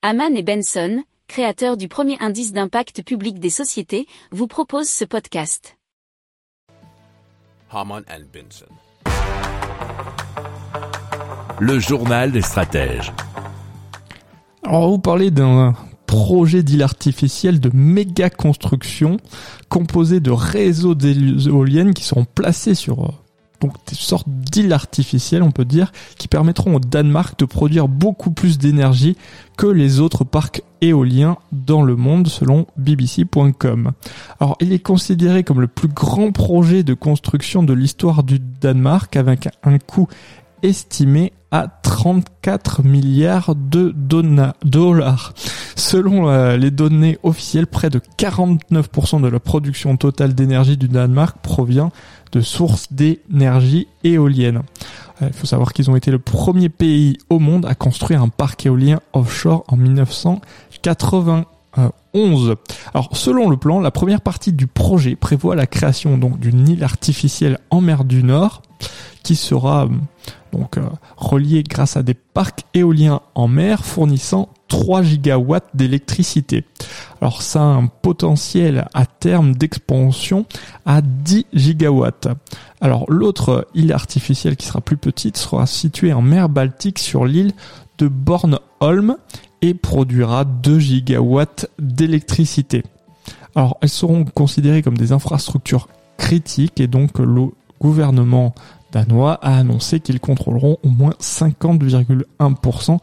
Haman et Benson, créateurs du premier indice d'impact public des sociétés, vous proposent ce podcast. Haman and Benson. Le journal des stratèges. Alors, vous parlez d'un projet d'île artificielle de méga construction composé de réseaux d'éoliennes qui seront placés sur euh, donc des sortes d'îles artificielles, on peut dire, qui permettront au Danemark de produire beaucoup plus d'énergie que les autres parcs éoliens dans le monde, selon BBC.com. Alors, il est considéré comme le plus grand projet de construction de l'histoire du Danemark, avec un coût estimé à 34 milliards de dollars. Selon euh, les données officielles, près de 49% de la production totale d'énergie du Danemark provient de sources d'énergie éolienne. Euh, il faut savoir qu'ils ont été le premier pays au monde à construire un parc éolien offshore en 1991. Alors, selon le plan, la première partie du projet prévoit la création donc d'une île artificielle en mer du Nord qui sera euh, donc euh, relié grâce à des parcs éoliens en mer fournissant 3 gigawatts d'électricité. Alors ça a un potentiel à terme d'expansion à 10 gigawatts. Alors l'autre île artificielle qui sera plus petite sera située en mer Baltique sur l'île de Bornholm et produira 2 gigawatts d'électricité. Alors elles seront considérées comme des infrastructures critiques et donc le gouvernement danois a annoncé qu'ils contrôleront au moins 50,1%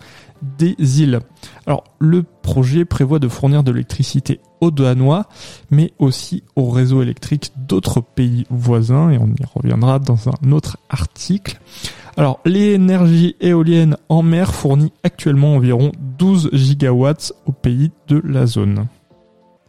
des îles. Alors le projet prévoit de fournir de l'électricité aux Danois, mais aussi au réseau électrique d'autres pays voisins, et on y reviendra dans un autre article. Alors l'énergie éolienne en mer fournit actuellement environ 12 gigawatts aux pays de la zone.